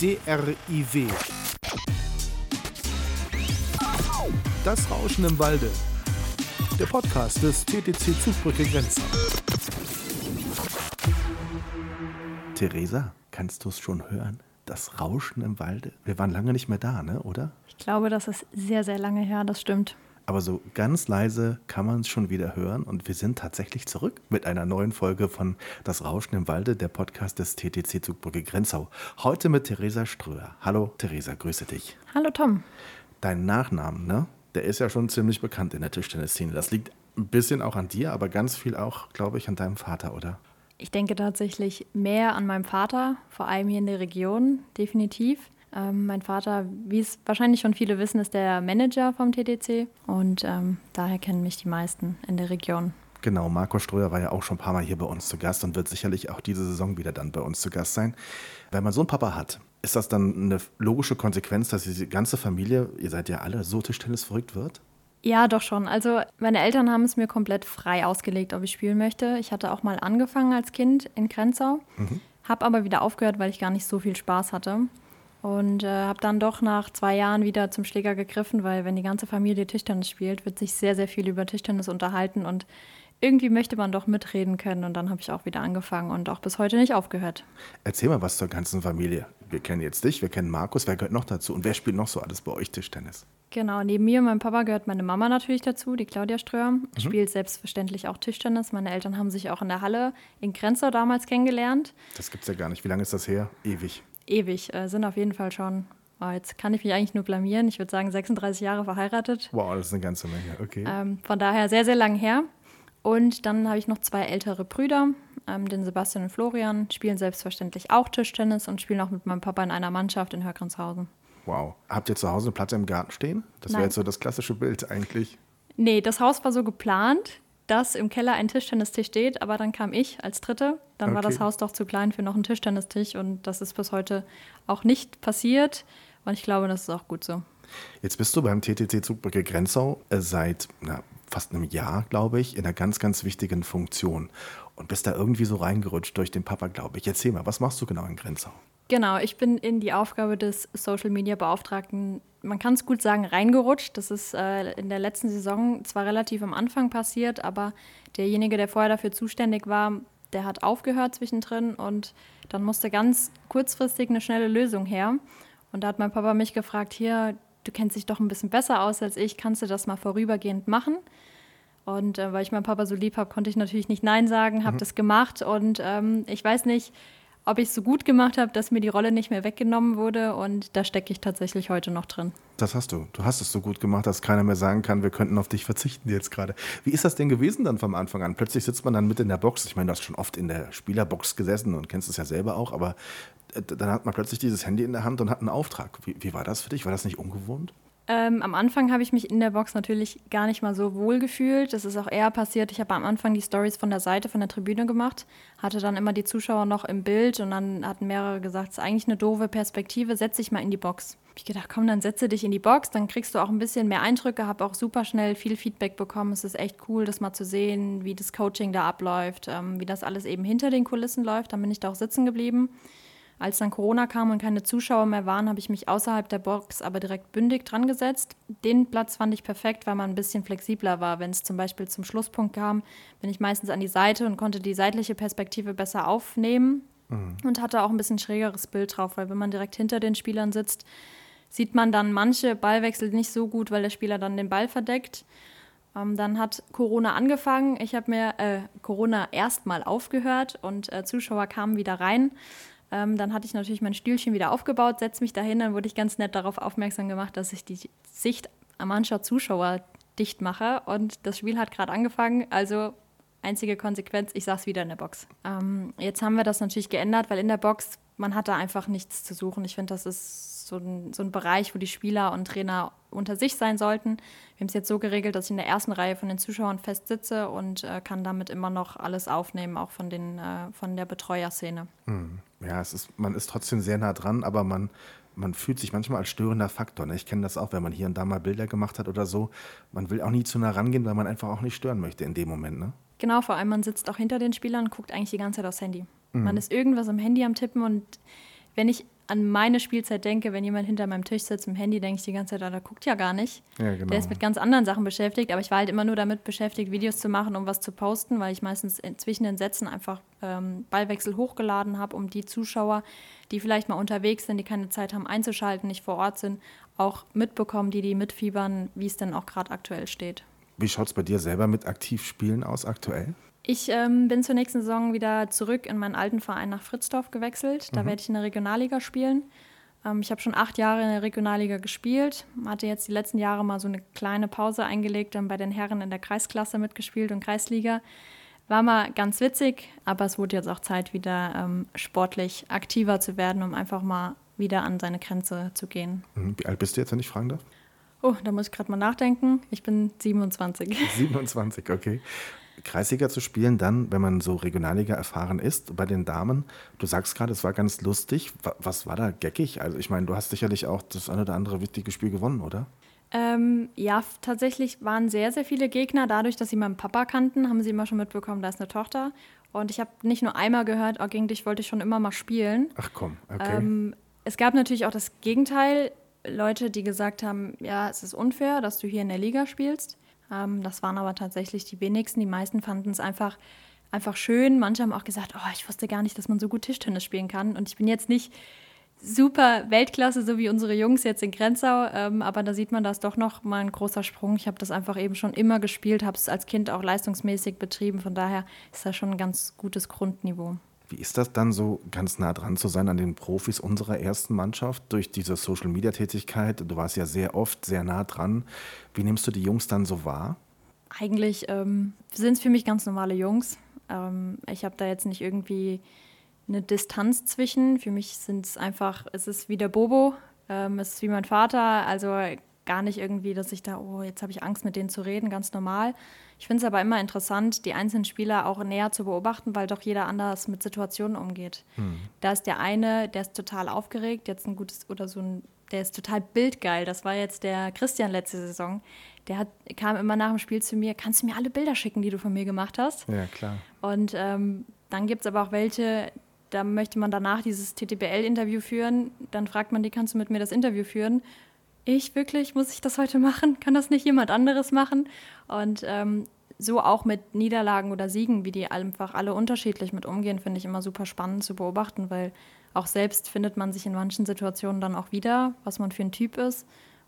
DRIW. Das Rauschen im Walde. Der Podcast des TTC Zugbrücke Grenzen. Theresa, kannst du es schon hören? Das Rauschen im Walde? Wir waren lange nicht mehr da, ne? oder? Ich glaube, das ist sehr, sehr lange her, das stimmt. Aber so ganz leise kann man es schon wieder hören und wir sind tatsächlich zurück mit einer neuen Folge von Das Rauschen im Walde, der Podcast des TTC Zugbrücke Grenzau. Heute mit Theresa Ströer. Hallo Theresa, grüße dich. Hallo Tom. Dein Nachnamen, ne? Der ist ja schon ziemlich bekannt in der Tischtennisszene. Das liegt ein bisschen auch an dir, aber ganz viel auch, glaube ich, an deinem Vater, oder? Ich denke tatsächlich mehr an meinem Vater, vor allem hier in der Region, definitiv. Ähm, mein Vater, wie es wahrscheinlich schon viele wissen, ist der Manager vom TTC und ähm, daher kennen mich die meisten in der Region. Genau, Marco Ströer war ja auch schon ein paar Mal hier bei uns zu Gast und wird sicherlich auch diese Saison wieder dann bei uns zu Gast sein. Wenn man so einen Papa hat, ist das dann eine logische Konsequenz, dass diese ganze Familie, ihr seid ja alle so Tischtennis verrückt wird? Ja, doch schon. Also meine Eltern haben es mir komplett frei ausgelegt, ob ich spielen möchte. Ich hatte auch mal angefangen als Kind in Grenzau, mhm. habe aber wieder aufgehört, weil ich gar nicht so viel Spaß hatte. Und äh, habe dann doch nach zwei Jahren wieder zum Schläger gegriffen, weil wenn die ganze Familie Tischtennis spielt, wird sich sehr, sehr viel über Tischtennis unterhalten und irgendwie möchte man doch mitreden können. Und dann habe ich auch wieder angefangen und auch bis heute nicht aufgehört. Erzähl mal was zur ganzen Familie. Wir kennen jetzt dich, wir kennen Markus. Wer gehört noch dazu? Und wer spielt noch so alles bei euch Tischtennis? Genau, neben mir und meinem Papa gehört meine Mama natürlich dazu, die Claudia Ströer. Mhm. Spielt selbstverständlich auch Tischtennis. Meine Eltern haben sich auch in der Halle in Grenzau damals kennengelernt. Das gibt es ja gar nicht. Wie lange ist das her? Ewig ewig, äh, sind auf jeden Fall schon, oh, jetzt kann ich mich eigentlich nur blamieren, ich würde sagen 36 Jahre verheiratet. Wow, das ist eine ganze Menge, okay. Ähm, von daher sehr, sehr lang her. Und dann habe ich noch zwei ältere Brüder, ähm, den Sebastian und Florian, spielen selbstverständlich auch Tischtennis und spielen auch mit meinem Papa in einer Mannschaft in Hörgrenshausen. Wow. Habt ihr zu Hause eine Platte im Garten stehen? Das wäre jetzt so das klassische Bild eigentlich. Nee, das Haus war so geplant dass im Keller ein Tischtennistisch steht, aber dann kam ich als Dritte. Dann okay. war das Haus doch zu klein für noch einen Tischtennistisch und das ist bis heute auch nicht passiert. Und ich glaube, das ist auch gut so. Jetzt bist du beim TTC Zugbrücke Grenzau äh, seit na, fast einem Jahr, glaube ich, in einer ganz, ganz wichtigen Funktion und bist da irgendwie so reingerutscht durch den Papa, glaube ich. Erzähl mal, was machst du genau in Grenzau? Genau, ich bin in die Aufgabe des Social Media Beauftragten, man kann es gut sagen, reingerutscht. Das ist äh, in der letzten Saison zwar relativ am Anfang passiert, aber derjenige, der vorher dafür zuständig war, der hat aufgehört zwischendrin und dann musste ganz kurzfristig eine schnelle Lösung her. Und da hat mein Papa mich gefragt, hier, du kennst dich doch ein bisschen besser aus als ich, kannst du das mal vorübergehend machen? Und äh, weil ich meinen Papa so lieb habe, konnte ich natürlich nicht Nein sagen, habe mhm. das gemacht und ähm, ich weiß nicht, ob ich es so gut gemacht habe, dass mir die Rolle nicht mehr weggenommen wurde. Und da stecke ich tatsächlich heute noch drin. Das hast du. Du hast es so gut gemacht, dass keiner mehr sagen kann, wir könnten auf dich verzichten jetzt gerade. Wie ist das denn gewesen dann vom Anfang an? Plötzlich sitzt man dann mit in der Box. Ich meine, du hast schon oft in der Spielerbox gesessen und kennst es ja selber auch, aber äh, dann hat man plötzlich dieses Handy in der Hand und hat einen Auftrag. Wie, wie war das für dich? War das nicht ungewohnt? Ähm, am Anfang habe ich mich in der Box natürlich gar nicht mal so wohl gefühlt. Das ist auch eher passiert. Ich habe am Anfang die Stories von der Seite, von der Tribüne gemacht, hatte dann immer die Zuschauer noch im Bild und dann hatten mehrere gesagt, es ist eigentlich eine doofe Perspektive, setz dich mal in die Box. Ich gedacht, komm, dann setze dich in die Box, dann kriegst du auch ein bisschen mehr Eindrücke, habe auch super schnell viel Feedback bekommen. Es ist echt cool, das mal zu sehen, wie das Coaching da abläuft, ähm, wie das alles eben hinter den Kulissen läuft. Dann bin ich da auch sitzen geblieben. Als dann Corona kam und keine Zuschauer mehr waren, habe ich mich außerhalb der Box aber direkt bündig dran gesetzt. Den Platz fand ich perfekt, weil man ein bisschen flexibler war. Wenn es zum Beispiel zum Schlusspunkt kam, bin ich meistens an die Seite und konnte die seitliche Perspektive besser aufnehmen mhm. und hatte auch ein bisschen schrägeres Bild drauf, weil wenn man direkt hinter den Spielern sitzt, sieht man dann manche Ballwechsel nicht so gut, weil der Spieler dann den Ball verdeckt. Ähm, dann hat Corona angefangen. Ich habe mir äh, Corona erstmal aufgehört und äh, Zuschauer kamen wieder rein. Ähm, dann hatte ich natürlich mein Stühlchen wieder aufgebaut, setze mich dahin, dann wurde ich ganz nett darauf aufmerksam gemacht, dass ich die Sicht mancher Zuschauer dicht mache. Und das Spiel hat gerade angefangen, also einzige Konsequenz, ich saß wieder in der Box. Ähm, jetzt haben wir das natürlich geändert, weil in der Box, man hat da einfach nichts zu suchen. Ich finde, das ist so ein, so ein Bereich, wo die Spieler und Trainer unter sich sein sollten. Wir haben es jetzt so geregelt, dass ich in der ersten Reihe von den Zuschauern fest sitze und äh, kann damit immer noch alles aufnehmen, auch von, den, äh, von der Betreuerszene. Hm. Ja, es ist, man ist trotzdem sehr nah dran, aber man, man fühlt sich manchmal als störender Faktor. Ne? Ich kenne das auch, wenn man hier und da mal Bilder gemacht hat oder so. Man will auch nie zu nah rangehen, weil man einfach auch nicht stören möchte in dem Moment. Ne? Genau, vor allem man sitzt auch hinter den Spielern und guckt eigentlich die ganze Zeit aufs Handy. Mhm. Man ist irgendwas am Handy am Tippen und wenn ich an meine Spielzeit denke, wenn jemand hinter meinem Tisch sitzt im Handy, denke ich die ganze Zeit, ah, der guckt ja gar nicht. Ja, genau. Der ist mit ganz anderen Sachen beschäftigt, aber ich war halt immer nur damit beschäftigt, Videos zu machen, um was zu posten, weil ich meistens zwischen den Sätzen einfach ähm, Ballwechsel hochgeladen habe, um die Zuschauer, die vielleicht mal unterwegs sind, die keine Zeit haben einzuschalten, nicht vor Ort sind, auch mitbekommen, die die mitfiebern, wie es denn auch gerade aktuell steht. Wie schaut es bei dir selber mit Aktivspielen aus aktuell? Ich ähm, bin zur nächsten Saison wieder zurück in meinen alten Verein nach Fritzdorf gewechselt. Da mhm. werde ich in der Regionalliga spielen. Ähm, ich habe schon acht Jahre in der Regionalliga gespielt, hatte jetzt die letzten Jahre mal so eine kleine Pause eingelegt, dann bei den Herren in der Kreisklasse mitgespielt und Kreisliga. War mal ganz witzig, aber es wurde jetzt auch Zeit, wieder ähm, sportlich aktiver zu werden, um einfach mal wieder an seine Grenze zu gehen. Mhm. Wie alt bist du jetzt, wenn ich fragen darf? Oh, da muss ich gerade mal nachdenken. Ich bin 27. 27, okay. Kreisliga zu spielen, dann, wenn man so Regionalliga erfahren ist, bei den Damen. Du sagst gerade, es war ganz lustig. Was war da geckig? Also, ich meine, du hast sicherlich auch das eine oder andere wichtige Spiel gewonnen, oder? Ähm, ja, tatsächlich waren sehr, sehr viele Gegner. Dadurch, dass sie meinen Papa kannten, haben sie immer schon mitbekommen, da ist eine Tochter. Und ich habe nicht nur einmal gehört, oh, gegen dich wollte ich schon immer mal spielen. Ach komm, okay. Ähm, es gab natürlich auch das Gegenteil. Leute, die gesagt haben, ja, es ist unfair, dass du hier in der Liga spielst. Ähm, das waren aber tatsächlich die wenigsten. Die meisten fanden es einfach, einfach schön. Manche haben auch gesagt, oh, ich wusste gar nicht, dass man so gut Tischtennis spielen kann. Und ich bin jetzt nicht super Weltklasse, so wie unsere Jungs jetzt in Grenzau, ähm, aber da sieht man, das doch noch mal ein großer Sprung. Ich habe das einfach eben schon immer gespielt, habe es als Kind auch leistungsmäßig betrieben. Von daher ist das schon ein ganz gutes Grundniveau. Wie ist das dann so, ganz nah dran zu sein an den Profis unserer ersten Mannschaft durch diese Social-Media-Tätigkeit? Du warst ja sehr oft sehr nah dran. Wie nimmst du die Jungs dann so wahr? Eigentlich ähm, sind es für mich ganz normale Jungs. Ähm, ich habe da jetzt nicht irgendwie eine Distanz zwischen. Für mich sind es einfach, es ist wie der Bobo, ähm, es ist wie mein Vater. Also gar nicht irgendwie, dass ich da, oh, jetzt habe ich Angst, mit denen zu reden, ganz normal. Ich finde es aber immer interessant, die einzelnen Spieler auch näher zu beobachten, weil doch jeder anders mit Situationen umgeht. Hm. Da ist der eine, der ist total aufgeregt, jetzt ein gutes oder so ein, der ist total bildgeil. Das war jetzt der Christian letzte Saison. Der hat, kam immer nach dem Spiel zu mir, kannst du mir alle Bilder schicken, die du von mir gemacht hast? Ja, klar. Und ähm, dann gibt es aber auch welche, da möchte man danach dieses TTBL-Interview führen. Dann fragt man die, kannst du mit mir das Interview führen? Ich wirklich, muss ich das heute machen? Kann das nicht jemand anderes machen? Und ähm, so auch mit Niederlagen oder Siegen, wie die einfach alle unterschiedlich mit umgehen, finde ich immer super spannend zu beobachten, weil auch selbst findet man sich in manchen Situationen dann auch wieder, was man für ein Typ ist.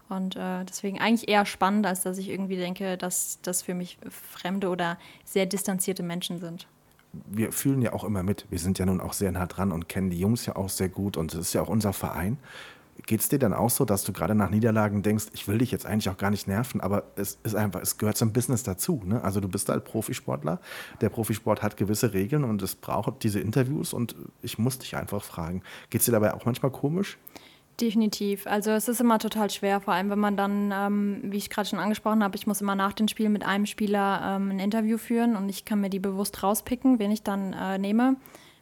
Und äh, deswegen eigentlich eher spannend, als dass ich irgendwie denke, dass das für mich fremde oder sehr distanzierte Menschen sind. Wir fühlen ja auch immer mit. Wir sind ja nun auch sehr nah dran und kennen die Jungs ja auch sehr gut. Und es ist ja auch unser Verein. Geht es dir dann auch so, dass du gerade nach Niederlagen denkst, ich will dich jetzt eigentlich auch gar nicht nerven, aber es ist einfach, es gehört zum Business dazu. Ne? Also du bist halt Profisportler, der Profisport hat gewisse Regeln und es braucht diese Interviews und ich muss dich einfach fragen. Geht es dir dabei auch manchmal komisch? Definitiv. Also es ist immer total schwer, vor allem wenn man dann, ähm, wie ich gerade schon angesprochen habe, ich muss immer nach dem Spiel mit einem Spieler ähm, ein Interview führen und ich kann mir die bewusst rauspicken, wen ich dann äh, nehme.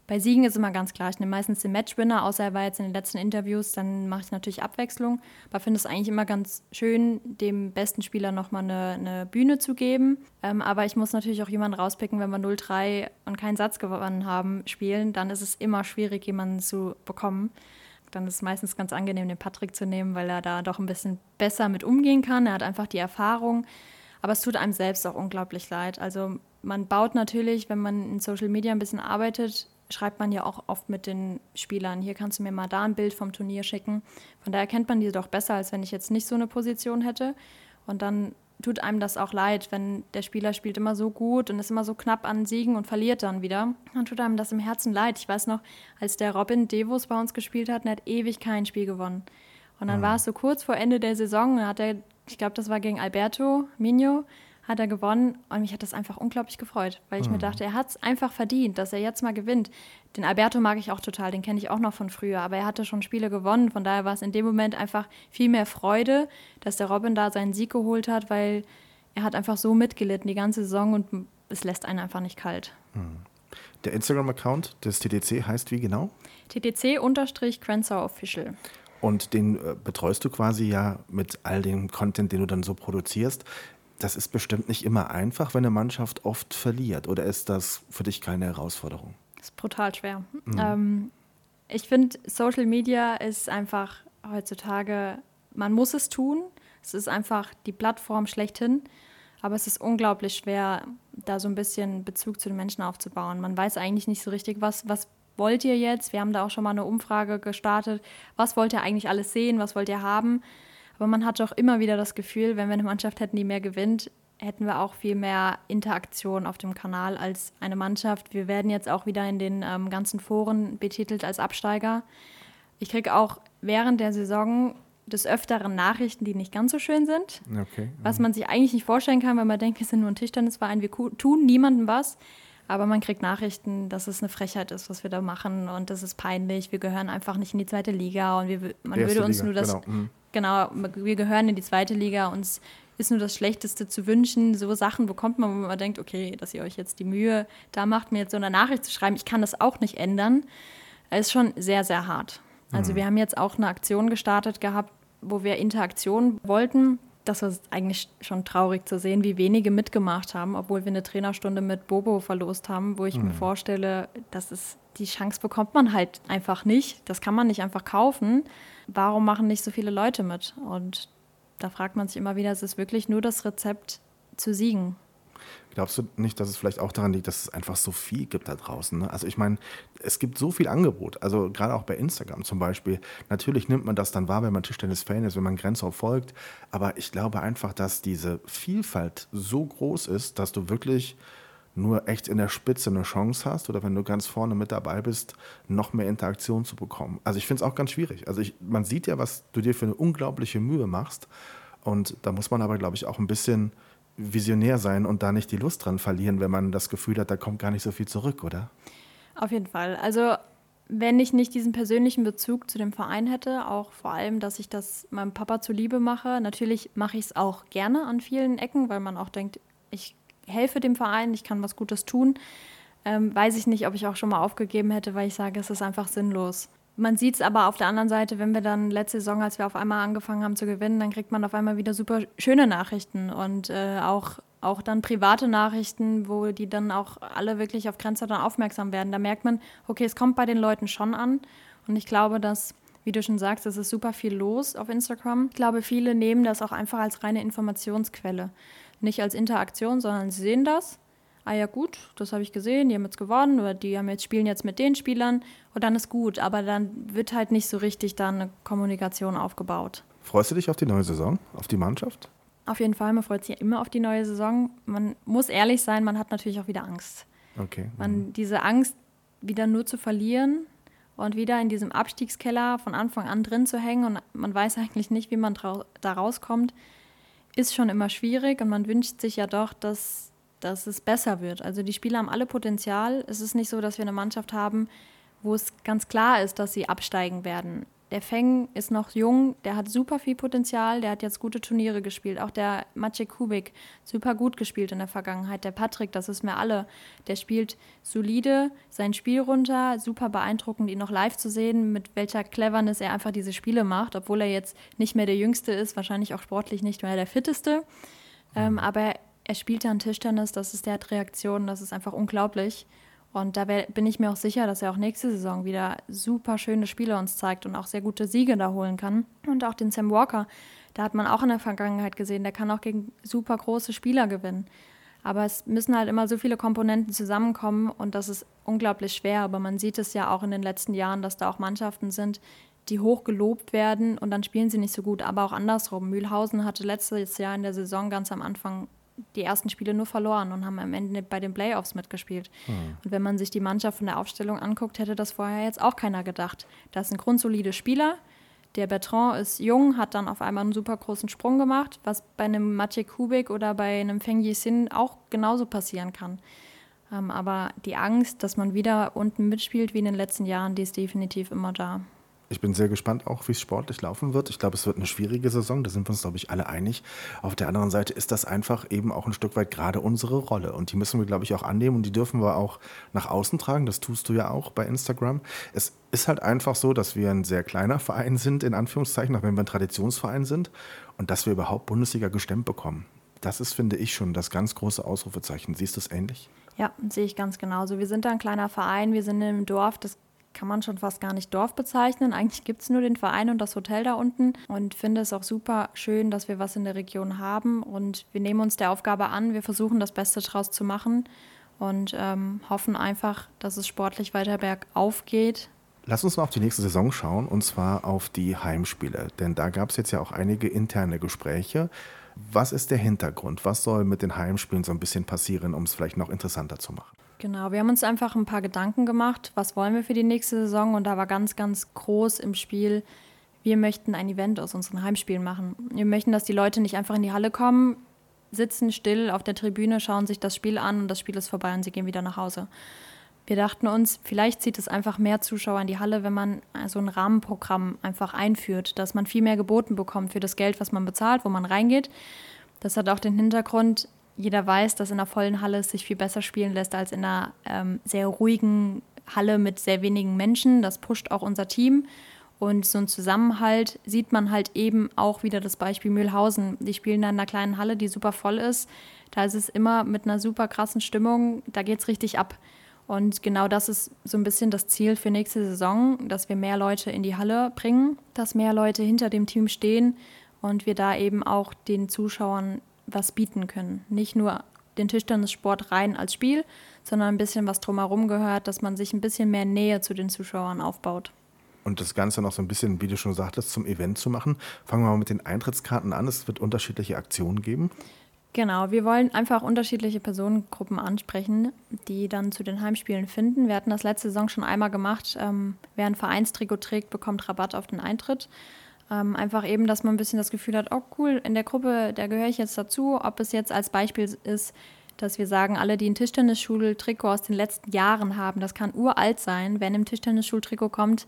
Bei Siegen ist immer ganz klar, ich nehme meistens den Matchwinner, außer er war jetzt in den letzten Interviews, dann mache ich natürlich Abwechslung. Aber finde es eigentlich immer ganz schön, dem besten Spieler nochmal eine, eine Bühne zu geben. Ähm, aber ich muss natürlich auch jemanden rauspicken, wenn wir 0-3 und keinen Satz gewonnen haben, spielen, dann ist es immer schwierig, jemanden zu bekommen. Dann ist es meistens ganz angenehm, den Patrick zu nehmen, weil er da doch ein bisschen besser mit umgehen kann. Er hat einfach die Erfahrung. Aber es tut einem selbst auch unglaublich leid. Also man baut natürlich, wenn man in Social Media ein bisschen arbeitet, schreibt man ja auch oft mit den Spielern, hier kannst du mir mal da ein Bild vom Turnier schicken. Von daher kennt man die doch besser, als wenn ich jetzt nicht so eine Position hätte. Und dann tut einem das auch leid, wenn der Spieler spielt immer so gut und ist immer so knapp an Siegen und verliert dann wieder. Dann tut einem das im Herzen leid. Ich weiß noch, als der Robin Devos bei uns gespielt hat, der hat ewig kein Spiel gewonnen. Und dann mhm. war es so kurz vor Ende der Saison, hat er, ich glaube, das war gegen Alberto Mino, hat er gewonnen und mich hat das einfach unglaublich gefreut, weil ich mhm. mir dachte, er hat es einfach verdient, dass er jetzt mal gewinnt. Den Alberto mag ich auch total, den kenne ich auch noch von früher, aber er hatte schon Spiele gewonnen, von daher war es in dem Moment einfach viel mehr Freude, dass der Robin da seinen Sieg geholt hat, weil er hat einfach so mitgelitten die ganze Saison und es lässt einen einfach nicht kalt. Mhm. Der Instagram-Account des TTC heißt wie genau? TTC-Crenshaw Official. Und den äh, betreust du quasi ja mit all dem Content, den du dann so produzierst das ist bestimmt nicht immer einfach, wenn eine Mannschaft oft verliert. Oder ist das für dich keine Herausforderung? Das ist brutal schwer. Mhm. Ähm, Ich finde, Social Media ist einfach heutzutage, man muss es tun. Es ist einfach die Plattform schlechthin. Aber es ist unglaublich schwer, da so ein bisschen Bezug zu den Menschen aufzubauen. Man weiß eigentlich nicht so richtig, was, was wollt ihr jetzt? Wir haben da auch schon mal eine Umfrage gestartet. Was wollt ihr eigentlich alles sehen? Was wollt ihr haben? Aber man hat doch immer wieder das Gefühl, wenn wir eine Mannschaft hätten, die mehr gewinnt, hätten wir auch viel mehr Interaktion auf dem Kanal als eine Mannschaft. Wir werden jetzt auch wieder in den ähm, ganzen Foren betitelt als Absteiger. Ich kriege auch während der Saison des Öfteren Nachrichten, die nicht ganz so schön sind. Okay. Was man sich eigentlich nicht vorstellen kann, weil man denkt, wir sind nur ein Tischtennisverein, wir tun niemandem was. Aber man kriegt Nachrichten, dass es eine Frechheit ist, was wir da machen und das ist peinlich. Wir gehören einfach nicht in die zweite Liga und wir, man würde uns Liga, nur das, genau. Genau, wir gehören in die zweite Liga, uns ist nur das Schlechteste zu wünschen. So Sachen bekommt man, wo man denkt, okay, dass ihr euch jetzt die Mühe da macht, mir jetzt so eine Nachricht zu schreiben. Ich kann das auch nicht ändern. Ist schon sehr, sehr hart. Also mhm. wir haben jetzt auch eine Aktion gestartet gehabt, wo wir Interaktion wollten. Das war eigentlich schon traurig zu sehen, wie wenige mitgemacht haben, obwohl wir eine Trainerstunde mit Bobo verlost haben, wo ich mhm. mir vorstelle, das ist die Chance bekommt man halt einfach nicht. Das kann man nicht einfach kaufen. Warum machen nicht so viele Leute mit? Und da fragt man sich immer wieder, ist es wirklich nur das Rezept zu siegen? Glaubst du nicht, dass es vielleicht auch daran liegt, dass es einfach so viel gibt da draußen? Ne? Also ich meine, es gibt so viel Angebot, also gerade auch bei Instagram zum Beispiel. Natürlich nimmt man das dann wahr, wenn man Tischtennis-Fan ist, wenn man Grenzen folgt. Aber ich glaube einfach, dass diese Vielfalt so groß ist, dass du wirklich nur echt in der Spitze eine Chance hast oder wenn du ganz vorne mit dabei bist, noch mehr Interaktion zu bekommen. Also ich finde es auch ganz schwierig. Also ich, man sieht ja, was du dir für eine unglaubliche Mühe machst. Und da muss man aber, glaube ich, auch ein bisschen visionär sein und da nicht die Lust dran verlieren, wenn man das Gefühl hat, da kommt gar nicht so viel zurück, oder? Auf jeden Fall. Also wenn ich nicht diesen persönlichen Bezug zu dem Verein hätte, auch vor allem, dass ich das meinem Papa zuliebe mache, natürlich mache ich es auch gerne an vielen Ecken, weil man auch denkt, ich helfe dem Verein, ich kann was Gutes tun. Ähm, weiß ich nicht, ob ich auch schon mal aufgegeben hätte, weil ich sage, es ist einfach sinnlos. Man sieht es aber auf der anderen Seite, wenn wir dann letzte Saison, als wir auf einmal angefangen haben zu gewinnen, dann kriegt man auf einmal wieder super schöne Nachrichten und äh, auch, auch dann private Nachrichten, wo die dann auch alle wirklich auf Grenze dann aufmerksam werden. Da merkt man, okay, es kommt bei den Leuten schon an. Und ich glaube, dass, wie du schon sagst, es ist super viel los auf Instagram. Ich glaube, viele nehmen das auch einfach als reine Informationsquelle. Nicht als Interaktion, sondern sie sehen das ah ja gut, das habe ich gesehen, die haben jetzt gewonnen oder die haben jetzt spielen jetzt mit den Spielern und dann ist gut, aber dann wird halt nicht so richtig da eine Kommunikation aufgebaut. Freust du dich auf die neue Saison, auf die Mannschaft? Auf jeden Fall, man freut sich ja immer auf die neue Saison. Man muss ehrlich sein, man hat natürlich auch wieder Angst. Okay. Man, mhm. diese Angst, wieder nur zu verlieren und wieder in diesem Abstiegskeller von Anfang an drin zu hängen und man weiß eigentlich nicht, wie man da rauskommt, ist schon immer schwierig und man wünscht sich ja doch, dass dass es besser wird. Also die Spieler haben alle Potenzial. Es ist nicht so, dass wir eine Mannschaft haben, wo es ganz klar ist, dass sie absteigen werden. Der Feng ist noch jung, der hat super viel Potenzial, der hat jetzt gute Turniere gespielt. Auch der Maciej Kubik, super gut gespielt in der Vergangenheit. Der Patrick, das ist mir alle, der spielt solide sein Spiel runter, super beeindruckend, ihn noch live zu sehen, mit welcher Cleverness er einfach diese Spiele macht, obwohl er jetzt nicht mehr der Jüngste ist, wahrscheinlich auch sportlich nicht mehr der Fitteste. Ähm, mhm. aber er spielt dann Tischtennis, das ist der Reaktion, das ist einfach unglaublich. Und da bin ich mir auch sicher, dass er auch nächste Saison wieder super schöne Spiele uns zeigt und auch sehr gute Siege da holen kann. Und auch den Sam Walker, da hat man auch in der Vergangenheit gesehen, der kann auch gegen super große Spieler gewinnen. Aber es müssen halt immer so viele Komponenten zusammenkommen und das ist unglaublich schwer. Aber man sieht es ja auch in den letzten Jahren, dass da auch Mannschaften sind, die hoch gelobt werden und dann spielen sie nicht so gut. Aber auch andersrum. Mühlhausen hatte letztes Jahr in der Saison ganz am Anfang die ersten Spiele nur verloren und haben am Ende bei den Playoffs mitgespielt. Mhm. Und wenn man sich die Mannschaft von der Aufstellung anguckt, hätte das vorher jetzt auch keiner gedacht. Das sind grundsolide Spieler. Der Bertrand ist jung, hat dann auf einmal einen super großen Sprung gemacht, was bei einem Maciej Kubik oder bei einem Feng Yisin auch genauso passieren kann. Ähm, aber die Angst, dass man wieder unten mitspielt wie in den letzten Jahren, die ist definitiv immer da. Ich bin sehr gespannt auch, wie es sportlich laufen wird. Ich glaube, es wird eine schwierige Saison, da sind wir uns, glaube ich, alle einig. Auf der anderen Seite ist das einfach eben auch ein Stück weit gerade unsere Rolle. Und die müssen wir, glaube ich, auch annehmen und die dürfen wir auch nach außen tragen. Das tust du ja auch bei Instagram. Es ist halt einfach so, dass wir ein sehr kleiner Verein sind, in Anführungszeichen, auch wenn wir ein Traditionsverein sind und dass wir überhaupt Bundesliga gestemmt bekommen. Das ist, finde ich, schon das ganz große Ausrufezeichen. Siehst du es ähnlich? Ja, sehe ich ganz genauso. Wir sind da ein kleiner Verein, wir sind im Dorf, das kann man schon fast gar nicht Dorf bezeichnen. Eigentlich gibt es nur den Verein und das Hotel da unten und finde es auch super schön, dass wir was in der Region haben und wir nehmen uns der Aufgabe an, wir versuchen das Beste daraus zu machen und ähm, hoffen einfach, dass es sportlich weiter bergauf geht. Lass uns mal auf die nächste Saison schauen und zwar auf die Heimspiele, denn da gab es jetzt ja auch einige interne Gespräche. Was ist der Hintergrund? Was soll mit den Heimspielen so ein bisschen passieren, um es vielleicht noch interessanter zu machen? Genau, wir haben uns einfach ein paar Gedanken gemacht, was wollen wir für die nächste Saison und da war ganz, ganz groß im Spiel, wir möchten ein Event aus unseren Heimspielen machen. Wir möchten, dass die Leute nicht einfach in die Halle kommen, sitzen still auf der Tribüne, schauen sich das Spiel an und das Spiel ist vorbei und sie gehen wieder nach Hause. Wir dachten uns, vielleicht zieht es einfach mehr Zuschauer in die Halle, wenn man so ein Rahmenprogramm einfach einführt, dass man viel mehr geboten bekommt für das Geld, was man bezahlt, wo man reingeht. Das hat auch den Hintergrund, jeder weiß, dass in einer vollen Halle es sich viel besser spielen lässt als in einer ähm, sehr ruhigen Halle mit sehr wenigen Menschen. Das pusht auch unser Team. Und so ein Zusammenhalt sieht man halt eben auch wieder das Beispiel Mühlhausen. Die spielen da in einer kleinen Halle, die super voll ist. Da ist es immer mit einer super krassen Stimmung, da geht es richtig ab. Und genau das ist so ein bisschen das Ziel für nächste Saison, dass wir mehr Leute in die Halle bringen, dass mehr Leute hinter dem Team stehen und wir da eben auch den Zuschauern was bieten können. Nicht nur den Tischtennissport rein als Spiel, sondern ein bisschen was drumherum gehört, dass man sich ein bisschen mehr Nähe zu den Zuschauern aufbaut. Und das Ganze noch so ein bisschen, wie du schon sagtest, zum Event zu machen. Fangen wir mal mit den Eintrittskarten an. Es wird unterschiedliche Aktionen geben. Genau, wir wollen einfach unterschiedliche Personengruppen ansprechen, die dann zu den Heimspielen finden. Wir hatten das letzte Saison schon einmal gemacht. Ähm, wer ein Vereinstrikot trägt, bekommt Rabatt auf den Eintritt. Ähm, einfach eben, dass man ein bisschen das Gefühl hat, oh cool, in der Gruppe, da gehöre ich jetzt dazu. Ob es jetzt als Beispiel ist, dass wir sagen, alle, die ein Tischtennisschul-Trikot aus den letzten Jahren haben, das kann uralt sein. Wer in einem Tischtennisschultrikot kommt,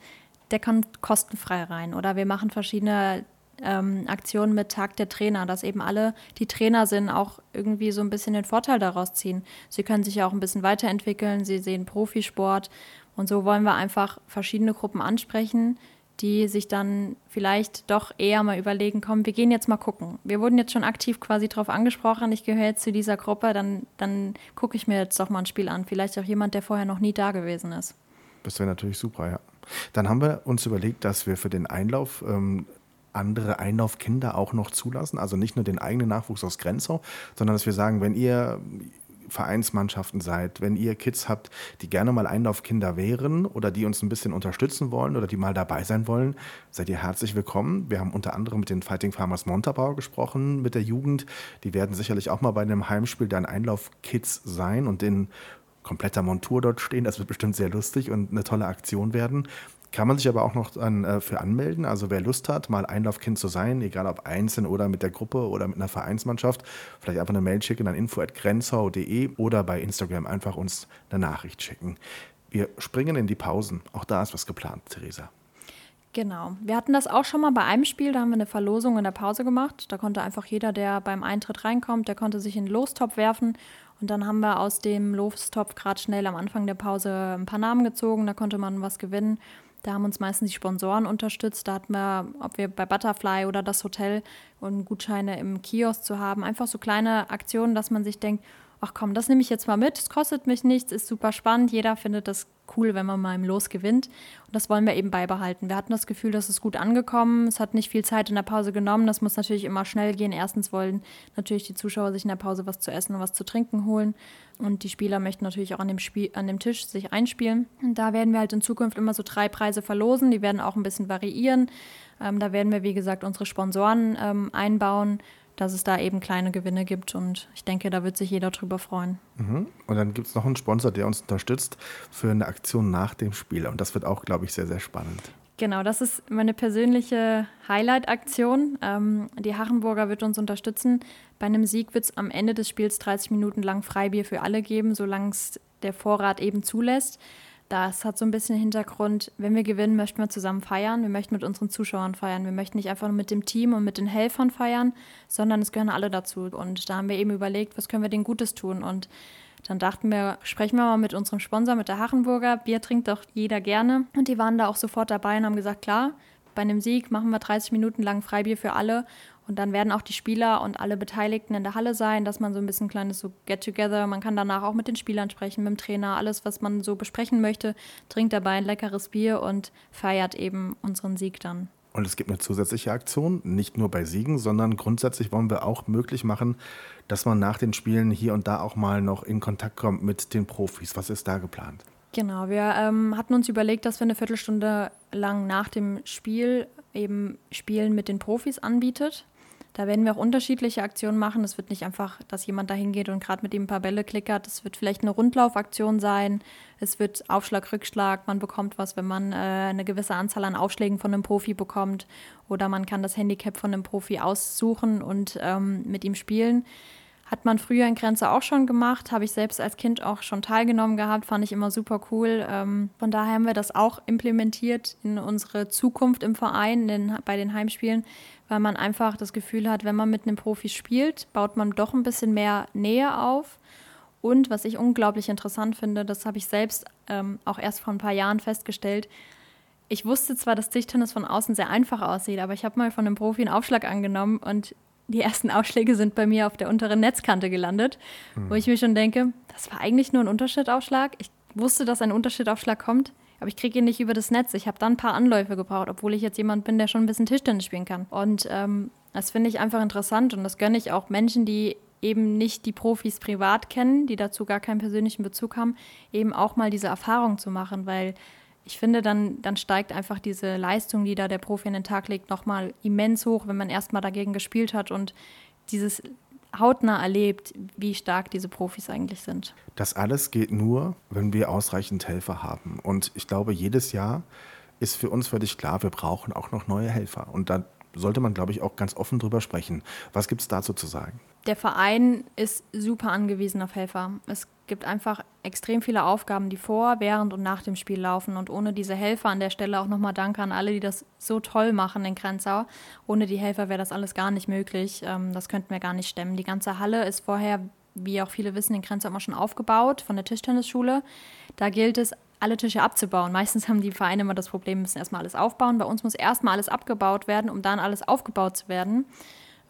der kommt kostenfrei rein. Oder wir machen verschiedene ähm, Aktionen mit Tag der Trainer, dass eben alle, die Trainer sind, auch irgendwie so ein bisschen den Vorteil daraus ziehen. Sie können sich ja auch ein bisschen weiterentwickeln, sie sehen Profisport und so wollen wir einfach verschiedene Gruppen ansprechen, die sich dann vielleicht doch eher mal überlegen, komm, wir gehen jetzt mal gucken. Wir wurden jetzt schon aktiv quasi darauf angesprochen, ich gehöre jetzt zu dieser Gruppe, dann, dann gucke ich mir jetzt doch mal ein Spiel an. Vielleicht auch jemand, der vorher noch nie da gewesen ist. Das wäre natürlich super, ja. Dann haben wir uns überlegt, dass wir für den Einlauf ähm, andere Einlaufkinder auch noch zulassen. Also nicht nur den eigenen Nachwuchs aus Grenzau, sondern dass wir sagen, wenn ihr Vereinsmannschaften seid, wenn ihr Kids habt, die gerne mal Einlaufkinder wären oder die uns ein bisschen unterstützen wollen oder die mal dabei sein wollen, seid ihr herzlich willkommen. Wir haben unter anderem mit den Fighting Farmers Montabaur gesprochen, mit der Jugend. Die werden sicherlich auch mal bei einem Heimspiel dann Einlaufkids sein und in kompletter Montur dort stehen. Das wird bestimmt sehr lustig und eine tolle Aktion werden. Kann man sich aber auch noch an, äh, für anmelden. Also wer Lust hat, mal Einlaufkind zu sein, egal ob einzeln oder mit der Gruppe oder mit einer Vereinsmannschaft, vielleicht einfach eine Mail schicken an info.grenzau.de oder bei Instagram einfach uns eine Nachricht schicken. Wir springen in die Pausen. Auch da ist was geplant, Theresa. Genau. Wir hatten das auch schon mal bei einem Spiel, da haben wir eine Verlosung in der Pause gemacht. Da konnte einfach jeder, der beim Eintritt reinkommt, der konnte sich in den Lostopf werfen. Und dann haben wir aus dem Lostopf gerade schnell am Anfang der Pause ein paar Namen gezogen, da konnte man was gewinnen. Da haben uns meistens die Sponsoren unterstützt. Da hatten wir, ob wir bei Butterfly oder das Hotel und Gutscheine im Kiosk zu haben. Einfach so kleine Aktionen, dass man sich denkt, ach komm, das nehme ich jetzt mal mit, es kostet mich nichts, ist super spannend, jeder findet das cool, wenn man mal im Los gewinnt. Und das wollen wir eben beibehalten. Wir hatten das Gefühl, dass es gut angekommen. Es hat nicht viel Zeit in der Pause genommen. Das muss natürlich immer schnell gehen. Erstens wollen natürlich die Zuschauer sich in der Pause was zu essen und was zu trinken holen. Und die Spieler möchten natürlich auch an dem, Spiel, an dem Tisch sich einspielen. Und da werden wir halt in Zukunft immer so drei Preise verlosen. Die werden auch ein bisschen variieren. Ähm, da werden wir, wie gesagt, unsere Sponsoren ähm, einbauen dass es da eben kleine Gewinne gibt und ich denke, da wird sich jeder drüber freuen. Mhm. Und dann gibt es noch einen Sponsor, der uns unterstützt für eine Aktion nach dem Spiel und das wird auch, glaube ich, sehr, sehr spannend. Genau, das ist meine persönliche Highlight-Aktion. Ähm, die Hachenburger wird uns unterstützen. Bei einem Sieg wird es am Ende des Spiels 30 Minuten lang Freibier für alle geben, solange es der Vorrat eben zulässt. Das hat so ein bisschen Hintergrund, wenn wir gewinnen, möchten wir zusammen feiern. Wir möchten mit unseren Zuschauern feiern. Wir möchten nicht einfach nur mit dem Team und mit den Helfern feiern, sondern es gehören alle dazu. Und da haben wir eben überlegt, was können wir denen Gutes tun. Und dann dachten wir, sprechen wir mal mit unserem Sponsor, mit der Hachenburger. Bier trinkt doch jeder gerne. Und die waren da auch sofort dabei und haben gesagt, klar, bei einem Sieg machen wir 30 Minuten lang Freibier für alle. Und dann werden auch die Spieler und alle Beteiligten in der Halle sein, dass man so ein bisschen ein kleines so Get-Together, man kann danach auch mit den Spielern sprechen, mit dem Trainer, alles, was man so besprechen möchte, trinkt dabei ein leckeres Bier und feiert eben unseren Sieg dann. Und es gibt eine zusätzliche Aktion, nicht nur bei Siegen, sondern grundsätzlich wollen wir auch möglich machen, dass man nach den Spielen hier und da auch mal noch in Kontakt kommt mit den Profis. Was ist da geplant? Genau, wir ähm, hatten uns überlegt, dass wir eine Viertelstunde lang nach dem Spiel eben Spielen mit den Profis anbietet. Da werden wir auch unterschiedliche Aktionen machen. Es wird nicht einfach, dass jemand da hingeht und gerade mit ihm ein paar Bälle klickert. Es wird vielleicht eine Rundlaufaktion sein. Es wird Aufschlag, Rückschlag. Man bekommt was, wenn man äh, eine gewisse Anzahl an Aufschlägen von einem Profi bekommt. Oder man kann das Handicap von einem Profi aussuchen und ähm, mit ihm spielen. Hat man früher in Grenze auch schon gemacht, habe ich selbst als Kind auch schon teilgenommen gehabt, fand ich immer super cool. Ähm, von daher haben wir das auch implementiert in unsere Zukunft im Verein, in, bei den Heimspielen, weil man einfach das Gefühl hat, wenn man mit einem Profi spielt, baut man doch ein bisschen mehr Nähe auf. Und was ich unglaublich interessant finde, das habe ich selbst ähm, auch erst vor ein paar Jahren festgestellt. Ich wusste zwar, dass Tischtennis von außen sehr einfach aussieht, aber ich habe mal von einem Profi einen Aufschlag angenommen und die ersten Ausschläge sind bei mir auf der unteren Netzkante gelandet, mhm. wo ich mir schon denke, das war eigentlich nur ein Unterschnittaufschlag. Ich wusste, dass ein Unterschnittaufschlag kommt, aber ich kriege ihn nicht über das Netz. Ich habe dann ein paar Anläufe gebraucht, obwohl ich jetzt jemand bin, der schon ein bisschen Tischtennis spielen kann. Und ähm, das finde ich einfach interessant und das gönne ich auch Menschen, die eben nicht die Profis privat kennen, die dazu gar keinen persönlichen Bezug haben, eben auch mal diese Erfahrung zu machen, weil ich finde, dann, dann steigt einfach diese Leistung, die da der Profi in den Tag legt, nochmal immens hoch, wenn man erstmal dagegen gespielt hat und dieses hautnah erlebt, wie stark diese Profis eigentlich sind. Das alles geht nur, wenn wir ausreichend Helfer haben. Und ich glaube, jedes Jahr ist für uns völlig klar, wir brauchen auch noch neue Helfer. Und da sollte man, glaube ich, auch ganz offen drüber sprechen. Was gibt es dazu zu sagen? Der Verein ist super angewiesen auf Helfer. Es gibt einfach extrem viele Aufgaben, die vor, während und nach dem Spiel laufen. Und ohne diese Helfer an der Stelle auch nochmal Danke an alle, die das so toll machen in Grenzau. Ohne die Helfer wäre das alles gar nicht möglich. Ähm, das könnten wir gar nicht stemmen. Die ganze Halle ist vorher, wie auch viele wissen, in Grenzau immer schon aufgebaut von der Tischtennisschule. Da gilt es, alle Tische abzubauen. Meistens haben die Vereine immer das Problem, müssen erstmal alles aufbauen. Bei uns muss erstmal alles abgebaut werden, um dann alles aufgebaut zu werden.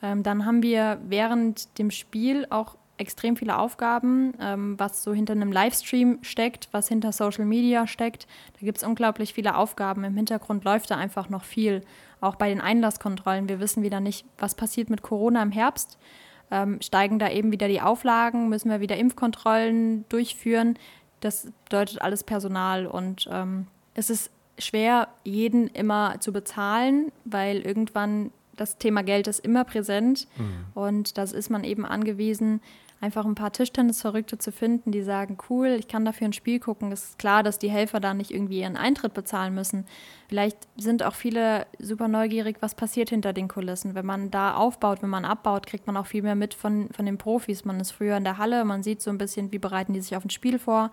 Ähm, dann haben wir während dem Spiel auch extrem viele Aufgaben, ähm, was so hinter einem Livestream steckt, was hinter Social Media steckt. Da gibt es unglaublich viele Aufgaben. Im Hintergrund läuft da einfach noch viel. Auch bei den Einlasskontrollen. Wir wissen wieder nicht, was passiert mit Corona im Herbst. Ähm, steigen da eben wieder die Auflagen, müssen wir wieder Impfkontrollen durchführen. Das bedeutet alles Personal und ähm, es ist schwer, jeden immer zu bezahlen, weil irgendwann das Thema Geld ist immer präsent mhm. und das ist man eben angewiesen, einfach ein paar Tischtennisverrückte zu finden, die sagen, cool, ich kann dafür ein Spiel gucken. Es ist klar, dass die Helfer da nicht irgendwie ihren Eintritt bezahlen müssen. Vielleicht sind auch viele super neugierig, was passiert hinter den Kulissen. Wenn man da aufbaut, wenn man abbaut, kriegt man auch viel mehr mit von, von den Profis. Man ist früher in der Halle, man sieht so ein bisschen, wie bereiten die sich auf ein Spiel vor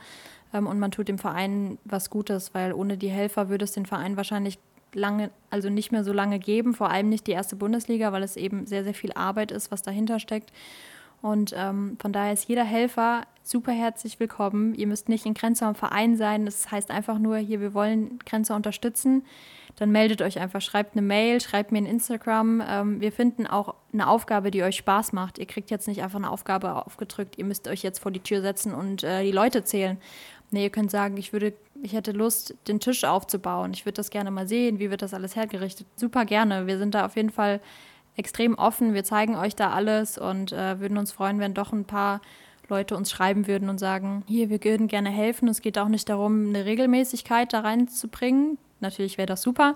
ähm, und man tut dem Verein was Gutes, weil ohne die Helfer würde es den Verein wahrscheinlich lange, also nicht mehr so lange geben, vor allem nicht die erste Bundesliga, weil es eben sehr, sehr viel Arbeit ist, was dahinter steckt. Und ähm, von daher ist jeder Helfer super herzlich willkommen. Ihr müsst nicht in Grenzer im Verein sein. Das heißt einfach nur, hier, wir wollen Grenzer unterstützen. Dann meldet euch einfach, schreibt eine Mail, schreibt mir in Instagram. Ähm, wir finden auch eine Aufgabe, die euch Spaß macht. Ihr kriegt jetzt nicht einfach eine Aufgabe aufgedrückt, ihr müsst euch jetzt vor die Tür setzen und äh, die Leute zählen. Nee, ihr könnt sagen, ich würde, ich hätte Lust, den Tisch aufzubauen. Ich würde das gerne mal sehen, wie wird das alles hergerichtet. Super gerne. Wir sind da auf jeden Fall extrem offen. Wir zeigen euch da alles und äh, würden uns freuen, wenn doch ein paar Leute uns schreiben würden und sagen, hier, wir würden gerne helfen. Es geht auch nicht darum, eine Regelmäßigkeit da reinzubringen. Natürlich wäre das super,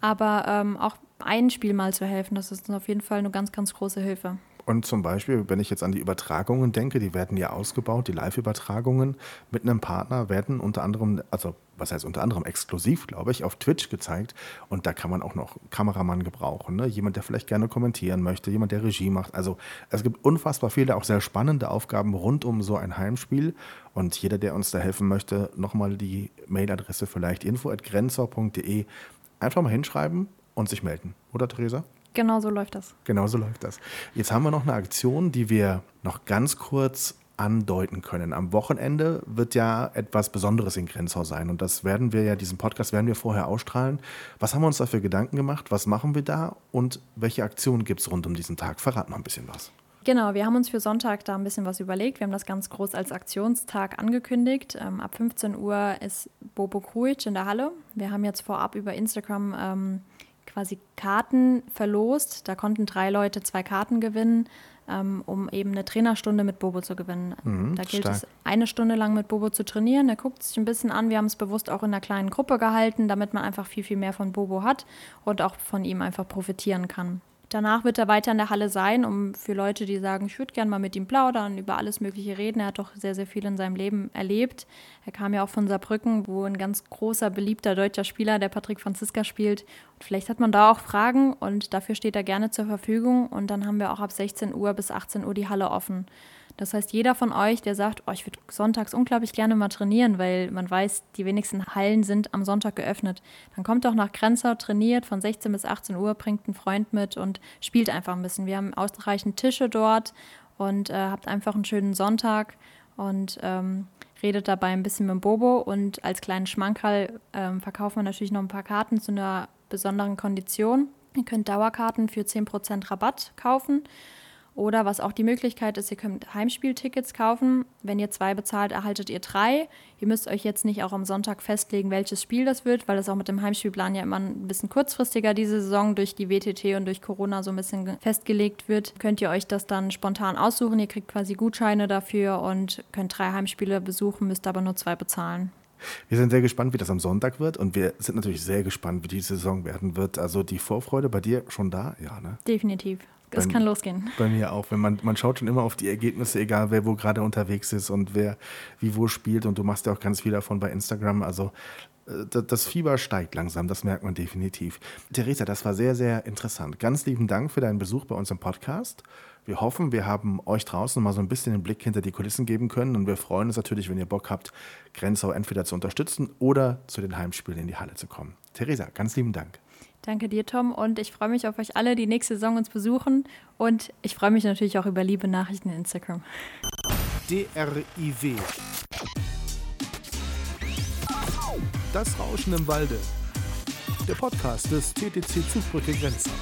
aber ähm, auch ein Spiel mal zu helfen, das ist auf jeden Fall eine ganz, ganz große Hilfe. Und zum Beispiel, wenn ich jetzt an die Übertragungen denke, die werden ja ausgebaut, die Live-Übertragungen mit einem Partner werden unter anderem, also was heißt unter anderem exklusiv, glaube ich, auf Twitch gezeigt. Und da kann man auch noch Kameramann gebrauchen. Ne? Jemand, der vielleicht gerne kommentieren möchte, jemand, der Regie macht. Also es gibt unfassbar viele, auch sehr spannende Aufgaben rund um so ein Heimspiel. Und jeder, der uns da helfen möchte, nochmal die Mailadresse vielleicht info.grenzer.de einfach mal hinschreiben und sich melden. Oder Theresa? Genau so läuft das. Genau so läuft das. Jetzt haben wir noch eine Aktion, die wir noch ganz kurz andeuten können. Am Wochenende wird ja etwas Besonderes in Grenzau sein und das werden wir ja, diesen Podcast werden wir vorher ausstrahlen. Was haben wir uns dafür Gedanken gemacht? Was machen wir da und welche Aktionen gibt es rund um diesen Tag? Verrat noch ein bisschen was. Genau, wir haben uns für Sonntag da ein bisschen was überlegt. Wir haben das ganz groß als Aktionstag angekündigt. Ähm, ab 15 Uhr ist Bobo Kruic in der Halle. Wir haben jetzt vorab über Instagram ähm, quasi Karten verlost. Da konnten drei Leute zwei Karten gewinnen, ähm, um eben eine Trainerstunde mit Bobo zu gewinnen. Mhm, da gilt stark. es, eine Stunde lang mit Bobo zu trainieren. Er guckt sich ein bisschen an. Wir haben es bewusst auch in einer kleinen Gruppe gehalten, damit man einfach viel, viel mehr von Bobo hat und auch von ihm einfach profitieren kann. Danach wird er weiter in der Halle sein, um für Leute, die sagen, ich würde gerne mal mit ihm plaudern, über alles Mögliche reden. Er hat doch sehr, sehr viel in seinem Leben erlebt. Er kam ja auch von Saarbrücken, wo ein ganz großer, beliebter deutscher Spieler, der Patrick Franziska spielt. Und vielleicht hat man da auch Fragen und dafür steht er gerne zur Verfügung. Und dann haben wir auch ab 16 Uhr bis 18 Uhr die Halle offen. Das heißt, jeder von euch, der sagt, oh, ich würde sonntags unglaublich gerne mal trainieren, weil man weiß, die wenigsten Hallen sind am Sonntag geöffnet, dann kommt doch nach Grenzau, trainiert von 16 bis 18 Uhr, bringt einen Freund mit und spielt einfach ein bisschen. Wir haben ausreichend Tische dort und äh, habt einfach einen schönen Sonntag und ähm, redet dabei ein bisschen mit Bobo. Und als kleinen Schmankerl ähm, verkaufen wir natürlich noch ein paar Karten zu einer besonderen Kondition. Ihr könnt Dauerkarten für 10% Rabatt kaufen. Oder was auch die Möglichkeit ist, ihr könnt Heimspieltickets kaufen. Wenn ihr zwei bezahlt, erhaltet ihr drei. Ihr müsst euch jetzt nicht auch am Sonntag festlegen, welches Spiel das wird, weil das auch mit dem Heimspielplan ja immer ein bisschen kurzfristiger diese Saison durch die WTT und durch Corona so ein bisschen festgelegt wird. Könnt ihr euch das dann spontan aussuchen. Ihr kriegt quasi Gutscheine dafür und könnt drei Heimspiele besuchen, müsst aber nur zwei bezahlen. Wir sind sehr gespannt, wie das am Sonntag wird und wir sind natürlich sehr gespannt, wie die Saison werden wird. Also die Vorfreude bei dir schon da? Ja, ne? Definitiv. Es kann losgehen. Bei mir auch. Wenn man, man schaut schon immer auf die Ergebnisse, egal wer wo gerade unterwegs ist und wer wie wo spielt. Und du machst ja auch ganz viel davon bei Instagram. Also äh, da- das Fieber steigt langsam, das merkt man definitiv. Theresa, das war sehr, sehr interessant. Ganz lieben Dank für deinen Besuch bei uns im Podcast. Wir hoffen, wir haben euch draußen mal so ein bisschen den Blick hinter die Kulissen geben können. Und wir freuen uns natürlich, wenn ihr Bock habt, Grenzau entweder zu unterstützen oder zu den Heimspielen in die Halle zu kommen. Theresa, ganz lieben Dank. Danke dir, Tom. Und ich freue mich auf euch alle, die nächste Saison uns besuchen. Und ich freue mich natürlich auch über liebe Nachrichten in Instagram. DRIW. Das Rauschen im Walde. Der Podcast des TTC Zugbrücke Grenzen.